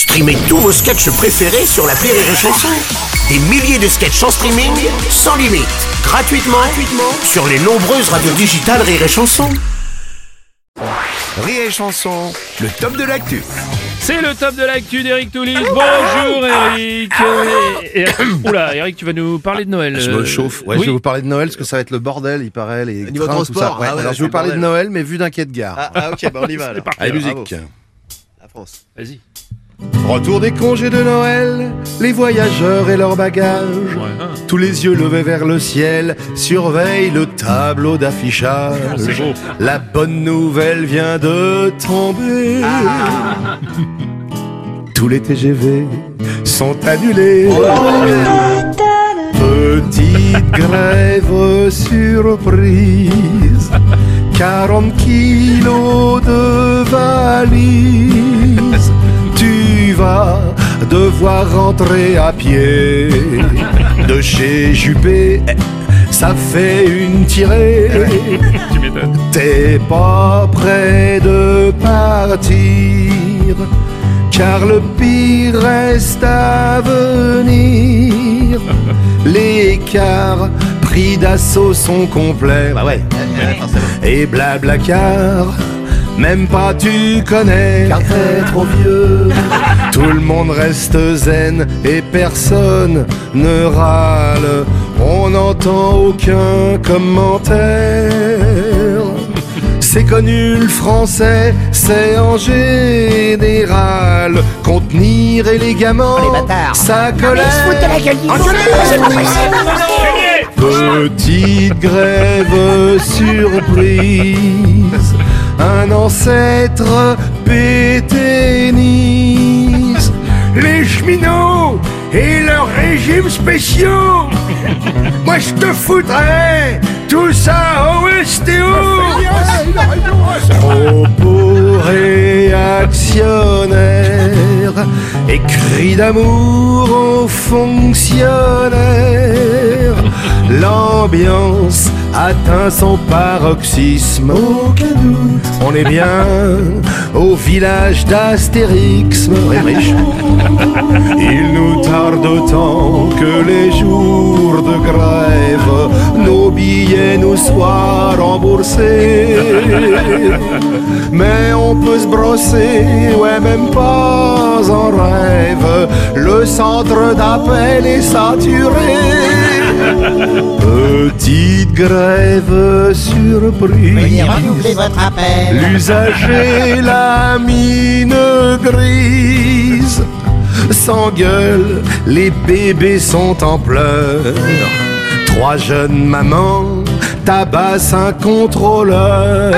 Streamez tous vos sketchs préférés sur la Rire et Chanson. Des milliers de sketchs en streaming, sans limite, gratuitement, gratuitement sur les nombreuses radios digitales Rire et Chanson. Rire et chanson, le top de l'actu. C'est le top de l'actu d'Eric Toulis. Bonjour Eric. Et- et- oula, Eric, tu vas nous parler de Noël. Je euh, me chauffe. Ouais, oui. Je vais vous parler de Noël parce que ça va être le bordel, il paraît. Les Niveau trains, tout transport, ça. Ouais, ah ouais, alors, c'est je vais vous le parler de bordel. Noël, mais vu d'un quai de gare. Ah, ah, ok, bah on y va alors. Allez, bravo. musique. La France. Vas-y. Retour des congés de Noël, les voyageurs et leurs bagages. Ouais, hein. Tous les yeux levés vers le ciel, surveillent le tableau d'affichage. Beau. La bonne nouvelle vient de tomber. Tous les TGV sont annulés. Petite grève surprise. 40 kilos de valise. Devoir rentrer à pied de chez Juppé. Ça fait une tirée. T'es pas prêt de partir, car le pire reste à venir. Les cars pris d'assaut sont complets. Bah ouais. Et blabla car, même pas tu connais. Car t'es trop vieux. Tout le monde reste zen et personne ne râle. On n'entend aucun commentaire. C'est connu le français, c'est en général contenir élégamment sa colère. Petite grève surprise, un ancêtre péténise. Les cheminots et leurs régimes spéciaux, moi je te foutrais tout ça au STO. Propos réactionnaires et cris d'amour aux fonctionnaires. L'ambiance atteint son paroxysme. Aucun doute. On est bien au village d'Astérix. Il nous tarde autant que les jours de grève, nos billets nous soient remboursés. Mais on peut se brosser, ouais, même pas en rêve. Le centre d'appel est saturé. Petite grève surprise. L'usager, la mine grise s'engueule, les bébés sont en pleurs. Trois jeunes mamans tabassent un contrôleur.